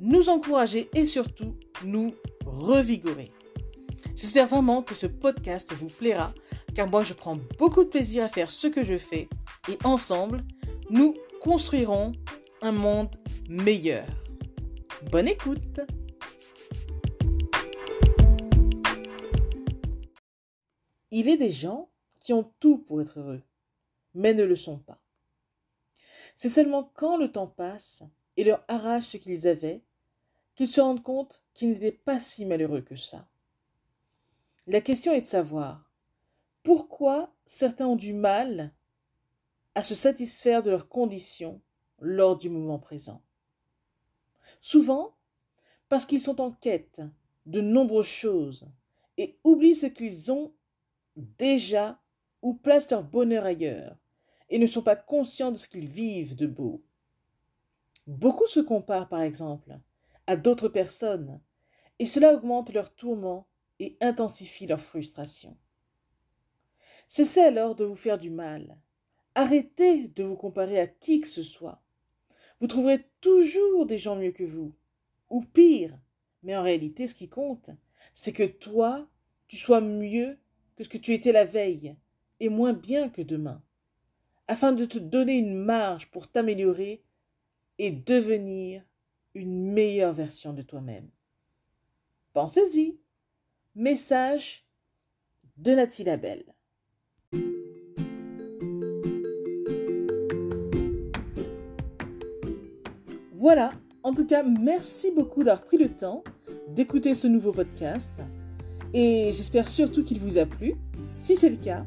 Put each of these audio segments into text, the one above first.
nous encourager et surtout nous revigorer. J'espère vraiment que ce podcast vous plaira car moi je prends beaucoup de plaisir à faire ce que je fais et ensemble, nous construirons un monde meilleur. Bonne écoute Il est des gens qui ont tout pour être heureux, mais ne le sont pas. C'est seulement quand le temps passe et leur arrache ce qu'ils avaient qu'ils se rendent compte qu'ils n'étaient pas si malheureux que ça. La question est de savoir pourquoi certains ont du mal à se satisfaire de leurs conditions lors du moment présent. Souvent parce qu'ils sont en quête de nombreuses choses et oublient ce qu'ils ont déjà ou placent leur bonheur ailleurs et ne sont pas conscients de ce qu'ils vivent de beau. Beaucoup se comparent par exemple d'autres personnes et cela augmente leur tourment et intensifie leur frustration. Cessez alors de vous faire du mal. Arrêtez de vous comparer à qui que ce soit. Vous trouverez toujours des gens mieux que vous, ou pire. Mais en réalité, ce qui compte, c'est que toi, tu sois mieux que ce que tu étais la veille, et moins bien que demain, afin de te donner une marge pour t'améliorer et devenir une meilleure version de toi-même. Pensez-y. Message de Nathalie Labelle. Voilà, en tout cas, merci beaucoup d'avoir pris le temps d'écouter ce nouveau podcast et j'espère surtout qu'il vous a plu. Si c'est le cas,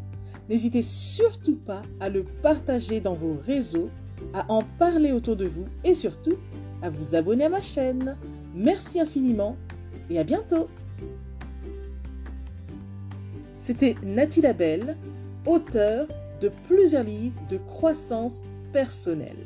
n'hésitez surtout pas à le partager dans vos réseaux, à en parler autour de vous et surtout à vous abonner à ma chaîne. Merci infiniment et à bientôt. C'était Nathalie Labelle, auteure de plusieurs livres de croissance personnelle.